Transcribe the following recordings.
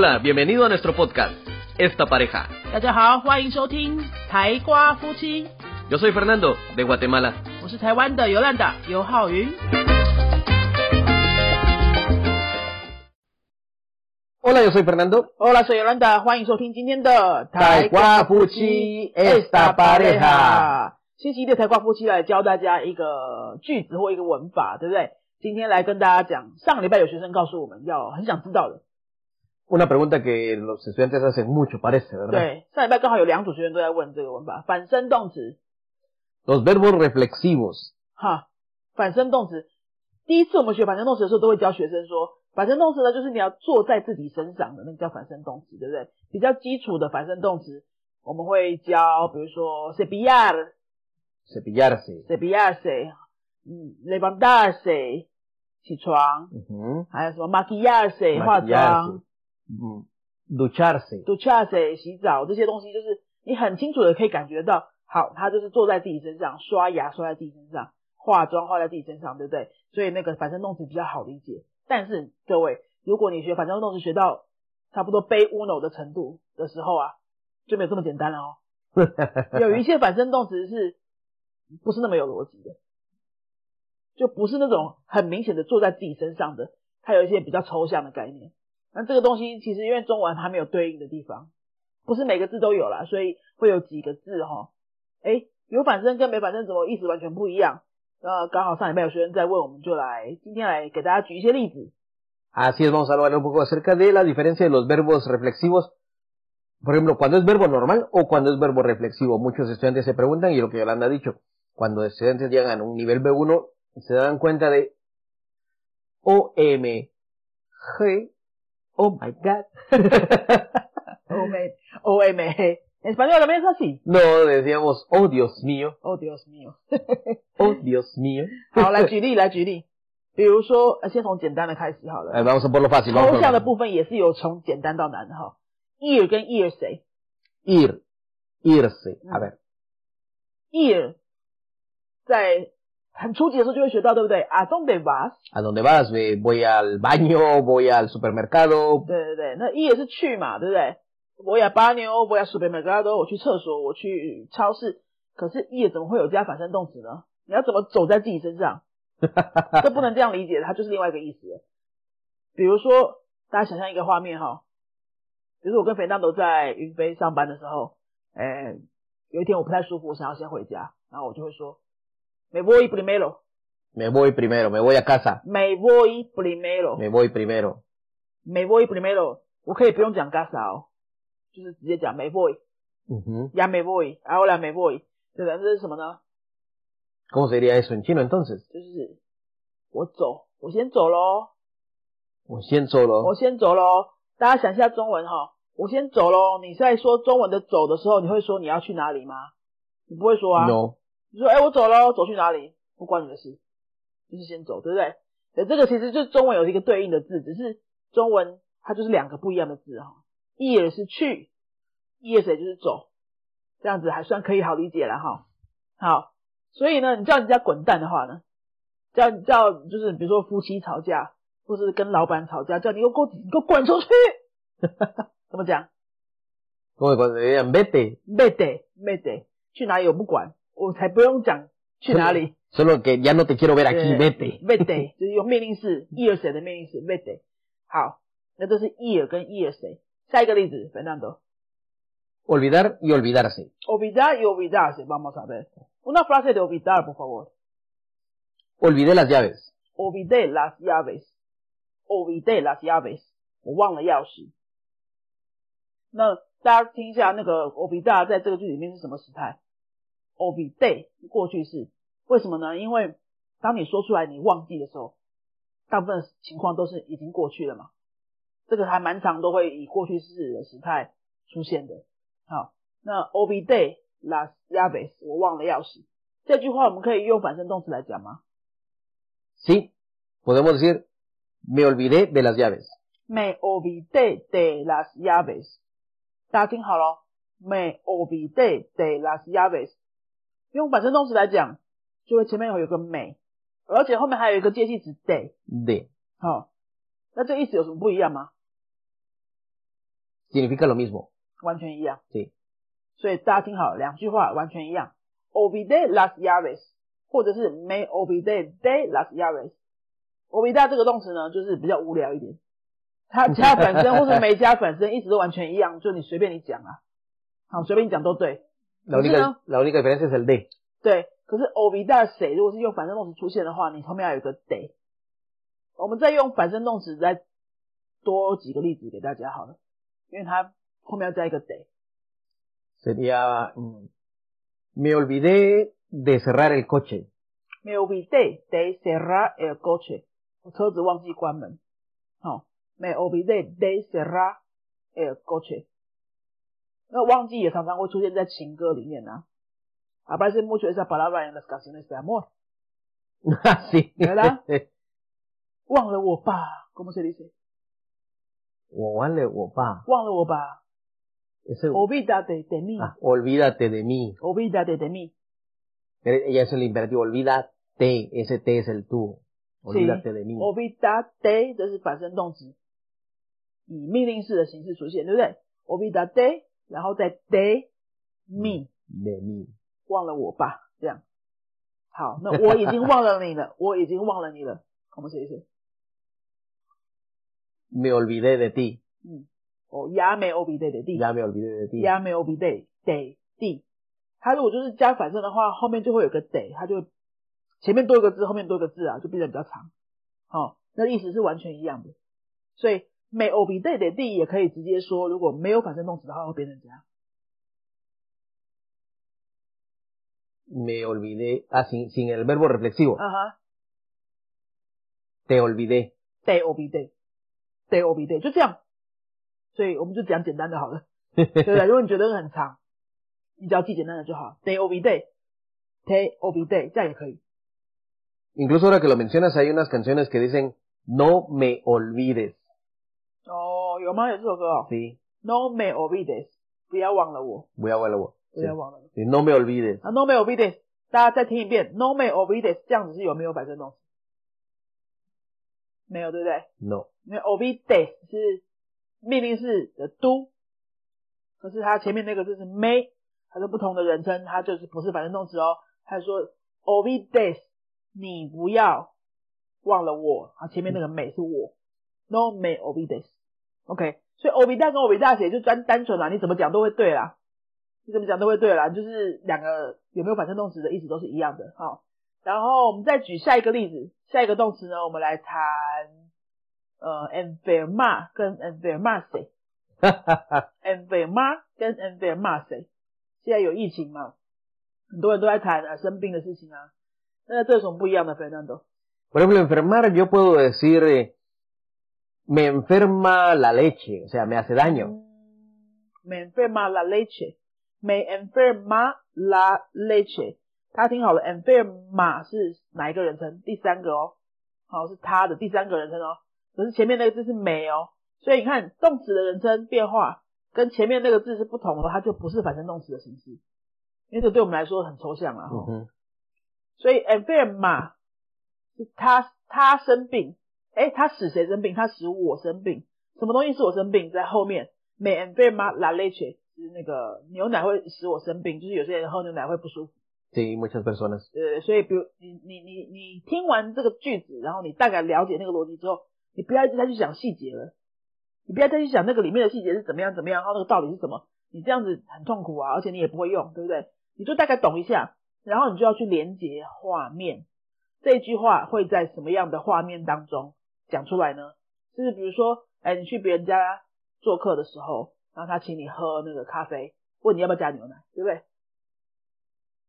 Hola, bienvenido a nuestro podcast, Esta Pareja. 大家好，欢迎收听台瓜夫妻， Yo soy Fernando, de Guatemala. 我是台湾的尤兰达尤浩云。 Hola, yo soy Fernando. Hola，是尤兰达，欢迎收听今天的台瓜夫妻 Esta Pareja 星期一的台瓜夫妻来教大家一个句子或一个文法，对不对？今天来跟大家讲，上个礼拜有学生告诉我们要很想知道的， Una pregunta que los estudiantes hacen mucho, parece, ¿verdad? 对，上礼拜刚好有两组学生都在问这个文法，反身动词， Los verbos reflexivos. 哈，反身动词。第一次我们学反身动词的时候，都会教学生说，反身动词呢，就是你要坐在自己身上的，那个叫反身动词，对不对？比较基础的反身动词，我们会教，比如说 cepillar、 Cepillarse. cepillarse，嗯，levantarse，起床， Ujú. 还有什么 maquillarse，化妆 Mm, Ducharse. ducharse 洗澡这些东西，就是你很清楚的可以感觉到，好，他就是坐在自己身上，刷牙刷在自己身上，化妆化在自己身上，对不对？所以那个反身动词比较好理解。但是各位，如果你学反身动词学到差不多背 uno 的程度的时候啊，就没有这么简单了哦。有一些反身动词是不是那么有逻辑的，就不是那种很明显的坐在自己身上的，它有一些比较抽象的概念。那这个东西其实因为中文还没有对应的地方，不是每个字都有啦，所以会有几个字哈，诶，有反身跟没反身怎么意思完全不一样？呃，刚好上礼拜有学生在问，我们就来今天来给大家举一些例子。 Así es, vamos a hablar un poco acerca de la diferencia de los verbos reflexivos. Por ejemplo, cuando es verbo normal o cuando es verbo reflexivo. Muchos estudiantes se preguntan y lo que Yolanda ha dicho, cuando estudiantes llegan a un nivel B1, se dan cuenta de O, M, G, oh my god. O M O M G，en español también es así. no, decíamos, oh Dios mío, Oh Dios mío， oh Dios mío. 好，来举例，来举例。比如说，呃先从简单的开始好了。 Eh, vamos a por lo fácil. Vamos 抽 por 象的 lo 部分也是有从简单到难的哈。ear 跟 ear 谁 Ir, irse. A ver, ？ear 在 很初级的时候就会学到，对不对？A dónde vas？¿a dónde vas? Eh, Voy al baño, voy al supermercado. 对对对，那一也是去嘛，对不对？我要巴牛，我要 supermercado，我去厕所，我去超市。可是 ear 怎么会有加反身动词呢？你要怎么走在自己身上？这不能这样理解，它就是另外一个意思了。比如说，大家想象一个画面哈，比如说我跟肥蛋都在云飞上班的时候，哎，有一天我不太舒服，我想要先回家，然后我就会说，me voy primero，me voy primero, me voy a casa. Me voy primero，Me voy primero. me voy primero，我可以不用讲 casa 哦，就是直接讲 me voy，Ujú. ya me voy，ahora me voy，对的，这是什么呢？¿Cómo sería eso en chino entonces? 就是我走，我先走喽，我先走喽。我先走喽。大家想一下中文哈，我先走喽。你在说中文的走的时候，你会说你要去哪里吗？你不会说啊。No. 你说哎、我走喽，走去哪里？不关你的事，就是先走，对不对？对，这个其实就是中文有一个对应的字，只是中文它就是两个不一样的字哈。ir 是去，ir 就是走，这样子还算可以好理解了哈。好，所以呢，你叫人家滚蛋的话呢，叫叫就是比如说夫妻吵架，或是跟老板吵架，叫你给我给我你给我滚出去，怎么讲？Como cuando te digan vete. 没得没得，去哪里我不管，我才不用讲去哪里。 Solo que ya no te quiero ver aquí, 对 vete. vete 就是用命令式 ir 谁的命令式 vete。好，那这是 ir 跟 ir 谁。下一个例子，Fernando。 Olvidar y olvidarse. Olvidar y olvidarse, vamos a ver. Una frase de olvidar, por favor. Olvidé las llaves. Olvidé las llaves. Olvidé las llaves. 我忘了钥匙。那大家听一下，那个 olvidar 在这个句里面是什么时态 ？olvidé 过去式，为什么呢？因为当你说出来你忘记的时候，大部分情况都是已经过去了嘛。这个还蛮常都会以过去式的时态出现的。好，那 olvidé las llaves，我忘了钥匙。这句话我们可以用反身动词来讲吗？Sí. Podemos decir, me olvidé de las llaves. Me olvidé de las llaves。大家听好了，me olvidé de las llaves。用反身动词来讲，就会前面有一个 me，而且后面还有一个介系词 day。对好、那这意思有什么不一样吗？significa lo mismo. 完全一样。Sí. 所以大家听好，两句话完全一样。Olvidé las llaves，或者是 may olvidé de las llaves。Obi day 这个动词呢，就是比较无聊一点，它 加反身或是没加反身，意思都完全一样，就你随便你讲啊，好，随便你讲都对。La 可是 única, 呢，la única diferencia es el de. 对，可是 olvidar 谁，如果是用反身动词出现的话，你后面要有个 de。我们再用反身动词再多几个例子给大家好了，因为它后面要加一个 de。Sería, mm, me olvidé de cerrar el coche. me olvidé de cerrar el coche，我车子忘记关门。好、me olvidé de cerrar el coche。那忘记也常常会出现在情歌里面啊。Aparece mucho esa palabra en las canciones de amor。 sí. ¿Verdad? 忘了我吧，¿cómo se dice？ O vale, o pa. 忘了我吧 Ese, ，olvídate de mí，olvídate ah, olvídate de mí. de mí。 Eh, Ya es el imperativo, olvídate. Ese te es el tú. Olvídate de mí. olvídate 这是反身动词，以命令式的形式出现，对不对？olvídate， 然后再 de me，De mí. 忘了我吧，这样。好，那我已经忘了你了，我已经忘了你了。我们试一试。Me olvidé de ti. 嗯，哦，ya me olvidé de ti，Ya me olvidé de ti. ya me olvidé de ti。它如果就是加反身的话，后面就会有个 de，它就会前面多一个字，后面多一个字啊，就变得比较长。好、那意思是完全一样的。所以me olvidé de ti 也可以直接说，如果没有反身动词的话，会变成这样。 Me olvidé. Ah, sin, sin el verbo reflexivo. 啊哈 Te olvidé. de olvidé de olvidé 就这样。所以我们就讲简单的好了，对不对？如果你觉得很长，你只要记简单的就好。de olvidé de olvidé 这样也可以。 Incluso ahora que lo mencionas, hay unas canciones que dicen, no me olvides. 哦，有吗？有这首歌哦。Sí. No me olvides，不要忘了我，Voy a verlo. 不要忘了我。No me olvides. 啊，no me olvides，大家再听一遍，no me olvides，这样子是有没有反身动词？没有，对不对？No. 因为 olvides 是命令式的 do，可是它前面那个字是 may，它是不同的人称，它就是不是反身动词哦。他说 olvides，你不要忘了我，啊，前面那个 may 是我，no me OK，所以 o b 大跟 o b 大写就专单纯啦，你怎么讲都会对啦，你怎么讲都会对啦，就是两个有没有反身动词的意思都是一样的。好，然后我们再举下一个例子，下一个动词呢，我们来谈呃 e n v e r m a 跟 e n v e r m a s e。enfermar 跟 e n v e r m a s e 现在有疫情嘛，很多人都在谈啊生病的事情啊。那这有什么讲呢？弗兰多？Por ejemplo, enfermar yo puedo decir me enferma la leche, o sea, me hace daño. Mm, Me enferma la leche. Me enferma la leche. 大家听好了，enferma 是哪一个人称？第三个哦，好是他的第三个人称哦。可是前面那个字是没哦，所以你看动词的人称变化跟前面那个字是不同的，它就不是反身动词的形式，因为这对我们来说很抽象啊。哦 Ujú. 所以 enferma 是他他生病，诶，他使谁生病？他使我生病。什么东西使我生病？在后面 me enferma la leche 是那个牛奶会使我生病，就是有些人喝牛奶会不舒服。Sí, muchas personas. 呃，所以比如你你你你听完这个句子，然后你大概了解那个逻辑之后，你不要一直再去想细节了，你不要再去想那个里面的细节是怎么样怎么样，然后那个道理是什么，你这样子很痛苦啊，而且你也不会用，对不对？你就大概懂一下，然后你就要去连接画面，这句话会在什么样的画面当中讲出来呢？就是比如说，哎，你去别人家做客的时候，然后他请你喝那个咖啡，问你要不要加牛奶，对不对？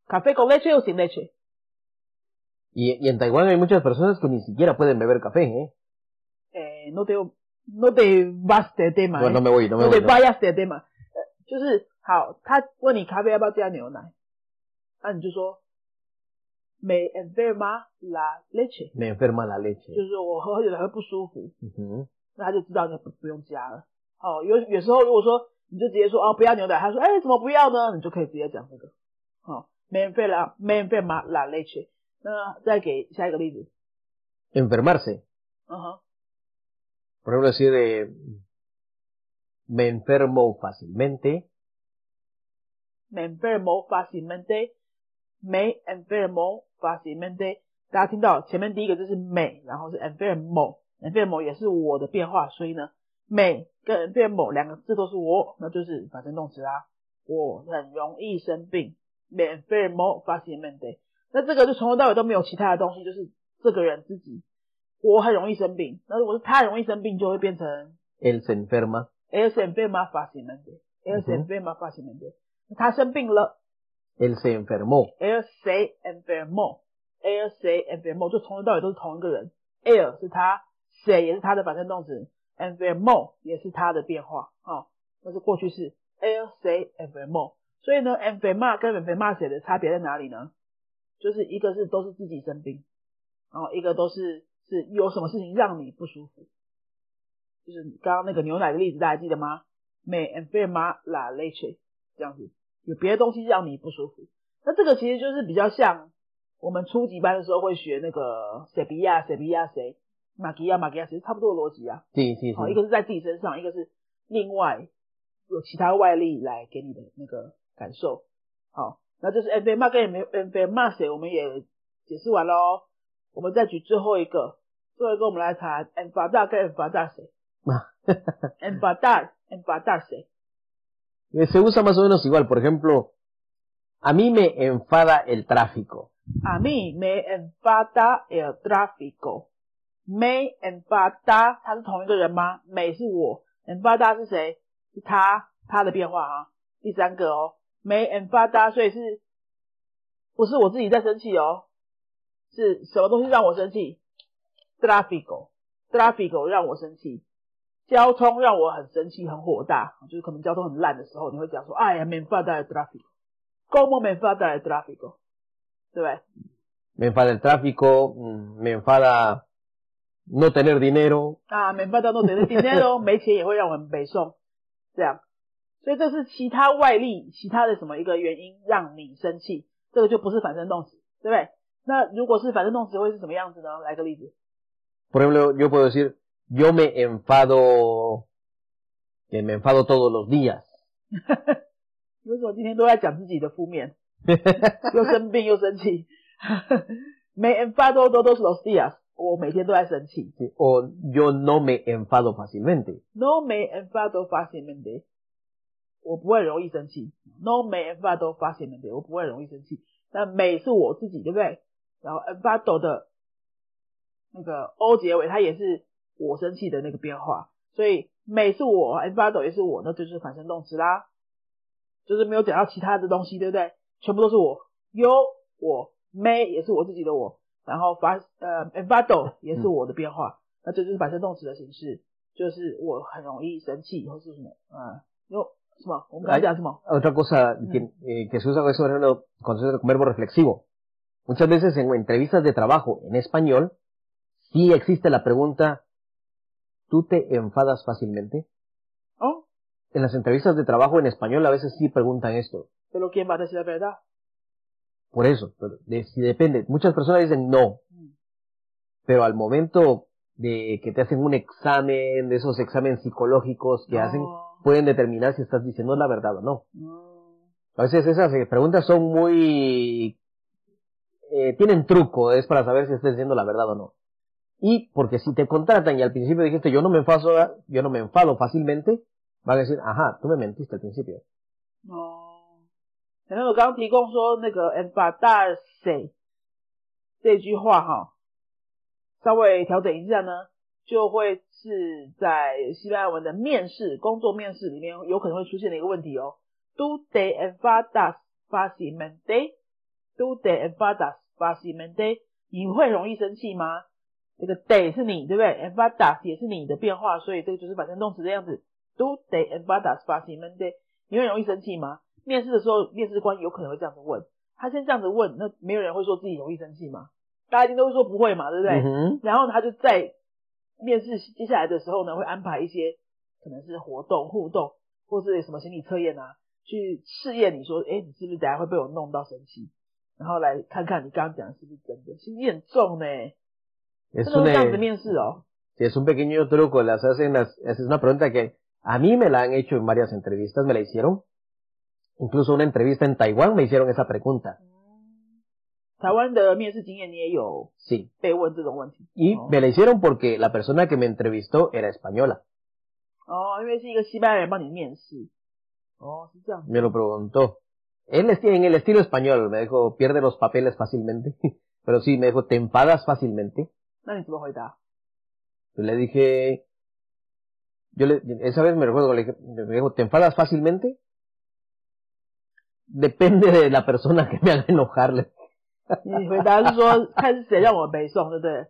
咖啡 con leche o sin leche？Y, y en Taiwán hay muchas personas que ni siquiera pueden beber café, ¿eh? 哎，no te no te vas de tema，、Bueno, no me voy, no me no voy. te no. vayas de tema，呃，就是好，他问你咖啡要不要加牛奶，那、你就说 me enferma la leche， Me enferma la leche. 就是说我喝牛奶会不舒服， Ujú. 那他就知道你不不用加了。哦，有有时候如果说你就直接说哦不要牛奶，他说哎怎么不要呢？你就可以直接讲这个。好、me enferma me enferma la leche。那再给下一个例子， Enfermarse. 嗯哼， Por ejemplo, decir, eh, me enfermo fácilmente, me enfermo fácilmente, Me enfermo fácilmente。大家听到前面第一个就是 me，然后是 enfermo，enfermo 也是我的变化，所以呢，me 跟 enfermo 两个字都是我，那就是反身动词啦。我很容易生病，me enfermo fácilmente。那这个就从头到尾都没有其他的东西，就是这个人自己，我很容易生病。那如果是他容易生病，就会变成 el se enferma，el se enferma fácilmente，él se enferma fácilmente。他生病了，él se enfermó，él se enfermó，él se enfermó，就从头到尾都是同一个人，él 是他，se 也是他的反身动词，enfermó 也是他的变化，啊，那是过去式，él se enfermó。所以呢，enfermar 跟 enfermarse 的差别在哪里呢？就是一个是都是自己生病，然后一个都是是有什么事情让你不舒服，就是刚刚那个牛奶的例子，大家记得吗？Me enferma la leche。这样子有别的东西让你不舒服，那这个其实就是比较像我们初级班的时候会学那个谁比亚谁比亚谁马吉亚马吉亚，其实差不多的逻辑啊。对对。好，一个是在自己身上，一个是另外有其他外力来给你的那个感受。好，那就是 N 非骂跟 N 非 N 非骂谁，我们也解释完了哦。我们再举最后一个，最后一个我们来谈 N 发大跟 N 发大谁？N 发大 N 发大谁？se usa más o menos igual. Por ejemplo, a mí me enfada el tráfico. A mí me enfada el tráfico. Me enfada，它是同一个人吗？美是我，enfada 是谁？是他，他的变化啊。第三个哦，me enfada，所以是不是我自己在生气哦？是什么东西让我生气？tráfico，tráfico 让我生气。交通让我很生气、很火大，就是可能交通很烂的时候，你会讲说：“哎呀，me enfada el tráfico，cómo me enfada el tráfico，对不对？me enfada el tráfico，me enfada no tener dinero，啊，me enfada no tener dinero，没钱也会让我们北送，这样，所以这是其他外力、其他的什么一个原因让你生气，这个就不是反身动词，对不对？那如果是反身动词会是什么样子呢？来个例子，por ejemplo，yo puedo decir yo me enfado, que me enfado todos los días. 为什么今天都在讲自己的负面？又生病又生气。me enfado todos los días，我每天都在生气。o yo no me enfado fácilmente。no me enfado fácilmente，我不会容易生气。no me enfado fácilmente，我不会容易生气。那 me 是我自己，对不对？然后 enfado 的那个 o 结尾，它也是。 我生气的那个变化，所以美是我，enfado 也是我，那就是反身动词啦，就是没有讲到其他的东西，对不对？全部都是我，有我，me 也是我自己的我，然后发呃 enfado 也是我的变化，那这就是反身动词的形式，就是我很容易生气或是什么啊，有什么？我们刚才讲什么？Otra cosa que que se usa eso es cuando se verbo reflexivo. Muchas veces en entrevistas de trabajo en español sí existe la pregunta ¿Tú te enfadas fácilmente? ¿Oh? En las entrevistas de trabajo en español a veces sí preguntan esto. ¿Pero quién va a decir la verdad? Por eso, pero si depende. Muchas personas dicen no. Mm. Pero al momento de que te hacen un examen, de esos exámenes psicológicos que hacen, pueden determinar si estás diciendo la verdad o no. A veces esas eh, preguntas son muy... Eh, tienen truco, es para saber si estás diciendo la verdad o no. Y porque si te contratan y al principio dijiste yo no me enfado, yo no me enfado fácilmente, van a decir, ajá, tú me mentiste al principio. 哦，可能我刚刚提供说那个 “enfadar”，say 这句话哈，稍微调整一下呢，就会是在西班牙文的面试、工作面试里面有可能会出现的一个问题哦。Do they enfadas fácilmente? Do they enfadas fácilmente? 你会容易生气吗？这个 day 是你，对不对？enfadas 也是你的变化，所以这个就是反身动词的样子。Do they enfadas fácilmente？你会容易生气吗？面试的时候，面试官有可能会这样子问。他先这样子问，那没有人会说自己容易生气吗？大家一定都会说不会嘛，对不对？然后他就在面试接下来的时候呢，会安排一些可能是活动、互动，或是什么心理测验啊，去试验你说，哎，你是不是等下会被我弄到生气？然后来看看你刚刚讲的是不是真的，心机很重呢。Es un, es un pequeño truco, las hacen, es una pregunta que A mí me la han hecho en varias entrevistas, me la hicieron. Incluso una entrevista en Taiwán me hicieron esa pregunta. 台湾的面试经验你也有 Sí. 被问这种问题 Y Oh. me la hicieron porque la persona que me entrevistó era española. 哦，因为是一个西班牙人帮你面试，哦，是这样子，Me lo preguntó. Él es- en el estilo español me dijo, pierde los papeles fácilmente. Pero sí, me dijo, ¿te enfadas fácilmente? 那你怎么回答？ Yo le dije, yo le, esa vez me recuerdo que le dije, me dijo, ¿te enfadas fácilmente? Depende de la persona que me haga enojarle. 你回答是说看是谁让我背诵，对不对？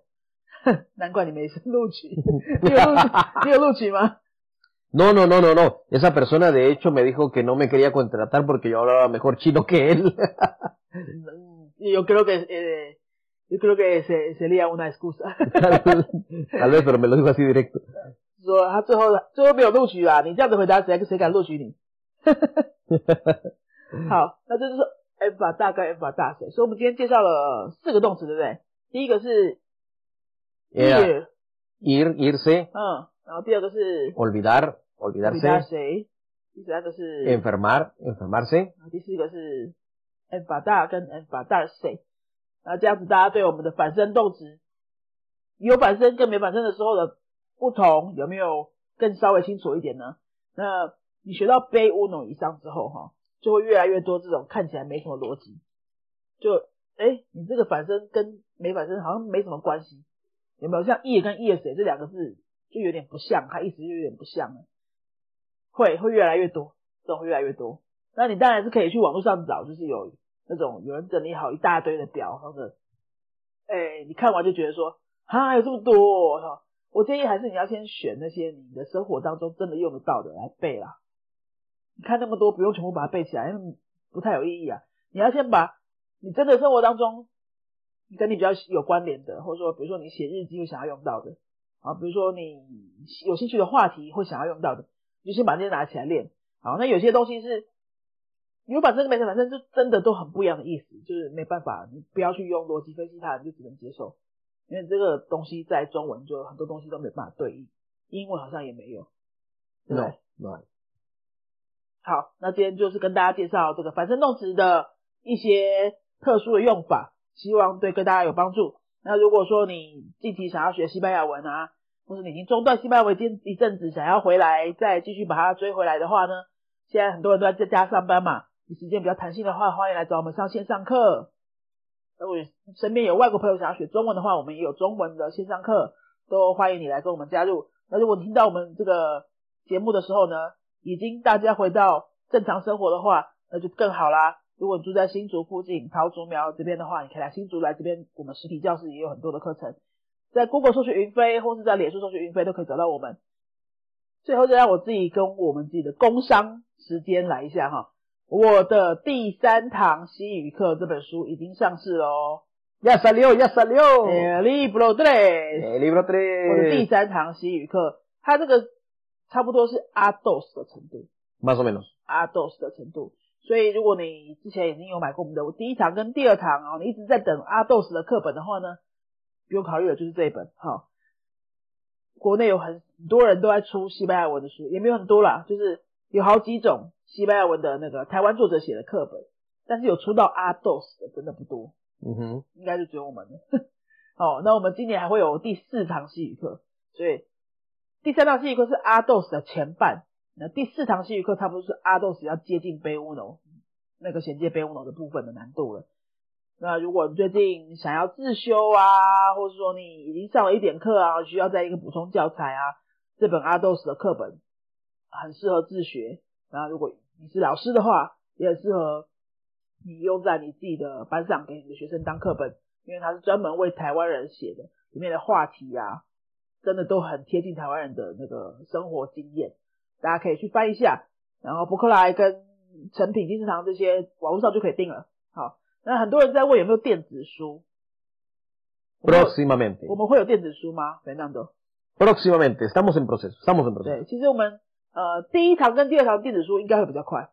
难怪你没录取，你有录取，你有录取吗？ No, no, no, no, no. Esa persona de hecho me dijo que no me quería contratar porque yo hablaba mejor chino que él. 嗯，yo creo que eh, yo creo que se sería una excusa， tal, vez, tal vez, pero me lo dijo así directo. 说他最后最后没有录取啊，你这样子回答谁谁敢录取你？好，那这就是 F 法大跟 F 法大谁？所以我们今天介绍了四个动词，对不对？第一个是 Era ir， ir, irse, 嗯，然后第二个是 olvidar, 回答 olvidarse, 谁？第三个是 enfermar, enfermarse. 然后第四个是 F 法大跟 F 法大谁？ 那这样子大家对我们的反身动词有反身跟没反身的时候的不同有没有更稍微清楚一点呢？那你学到背 uno 以上之后哈，就会越来越多这种看起来没什么逻辑，就哎你这个反身跟没反身好像没什么关系，有没有？像 e 跟 e 谁这两个字就有点不像，它意思就有点不像了，会会越来越多，这种会越来越多。那你当然是可以去网络上找，就是有那种有人整理好一大堆的表，或者，哎，你看完就觉得说，啊，有这么多、我建议还是你要先选那些你的生活当中真的用得到的来背啦。你看那么多，不用全部把它背起来，因为不太有意义啊。你要先把你真的生活当中跟你比较有关联的，或者说比如说你写日记会想要用到的，啊，比如说你有兴趣的话题会想要用到的，你就先把这些拿起来练。好，那有些东西是有反正跟没反正就真的都很不一样的意思，就是没办法，你不要去用逻辑分析它，你就只能接受，因为这个东西在中文就很多东西都没办法对应，英文好像也没有，对不对 No, no. 好，那今天就是跟大家介绍这个反身动词的一些特殊的用法，希望对跟大家有帮助。那如果说你近期想要学西班牙文啊，或是你已经中断西班牙文一一阵子，想要回来再继续把它追回来的话呢，现在很多人都在在家上班嘛，时间比较弹性的话，欢迎来找我们上线上课。如果身边有外国朋友想要学中文的话，我们也有中文的线上课，都欢迎你来跟我们加入。那如果听到我们这个节目的时候呢，已经大家回到正常生活的话，那就更好啦。如果你住在新竹附近、桃竹苗这边的话，你可以来新竹来这边，我们实体教室也有很多的课程，在 Google 搜寻云飞，或是在脸书搜寻云飞都可以找到我们。最后，再让我自己跟我们自己的工商时间来一下哈。我的第三堂西语课这本书已经上市了哦。Ya salió, ya salió. 呃，Libro tres，El libro 我的第三堂西语课，它这个差不多是 A dos 的程度。más o menos. ADOS 的程度。所以如果你之前已经有买过我们的第一堂跟第二堂哦，你一直在等 ADOS 的课本的话呢，不用考虑了，就是这一本。好，国内有很多人都在出西班牙文的书，也没有很多啦，就是有好几种西班牙文的那个台湾作者写的课本，但是有出到 ADOS 的真的不多，嗯哼应该就只有我们了。好，那我们今年还会有第四堂西语课，所以第三堂西语课是 ADOS 的前半。那第四堂西语课差不多是阿斗斯要接近贝乌诺那个衔接贝乌诺的部分的难度了。那如果你最近想要自修啊，或者说你已经上了一点课啊，需要再一个补充教材啊，这本阿斗斯的课本很适合自学。那如果你是老师的话，也很适合你用在你自己的班上给你的学生当课本，因为它是专门为台湾人写的，里面的话题啊，真的都很贴近台湾人的那个生活经验。大家可以去翻一下，然后博客来跟成品、金石堂这些网络上就可以订了。好，那很多人在问有没有电子书，Próximamente. 我们会有电子书吗？Fernando？Próximamente. Estamos en proceso. Estamos en proceso. 对，其实我们呃第一堂跟第二堂电子书应该会比较快，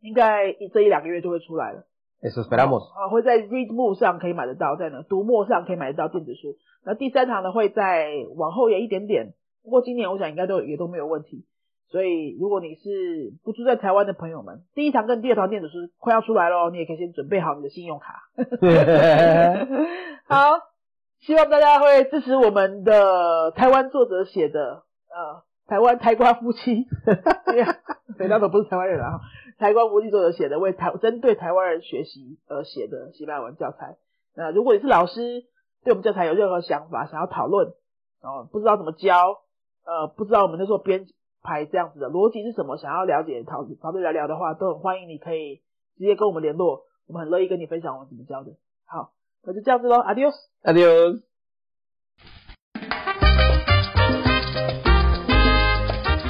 应该一这一两个月就会出来了。Esperamos. 啊，会在 Readmoo 上可以买得到，在呢读墨上可以买得到电子书。那第三堂呢会在往后延一点点，不过今年我想应该都也都没有问题。所以如果你是不住在台湾的朋友们，第一堂跟第二堂电子书快要出来喽，你也可以先准备好你的信用卡。好，希望大家会支持我们的台湾作者写的呃台湾台瓜夫妻，肥大都不是台湾人啊，台瓜夫妻作者写的为台针对台湾人学习而写的西班牙文教材。那如果你是老师，对我们教材有任何想法，想要讨论，哦，不知道怎么教，呃，不知道我们在做编排这样子的逻辑是什么，想要了解讨讨论聊聊的话，都很欢迎你可以直接跟我们联络，我们很乐意跟你分享我们怎么教的。好，那就这样子喽，Adios，Adios。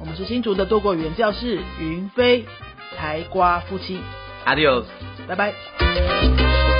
我们是新竹的多国语言教室云飞台瓜夫妻。，Adios 拜拜。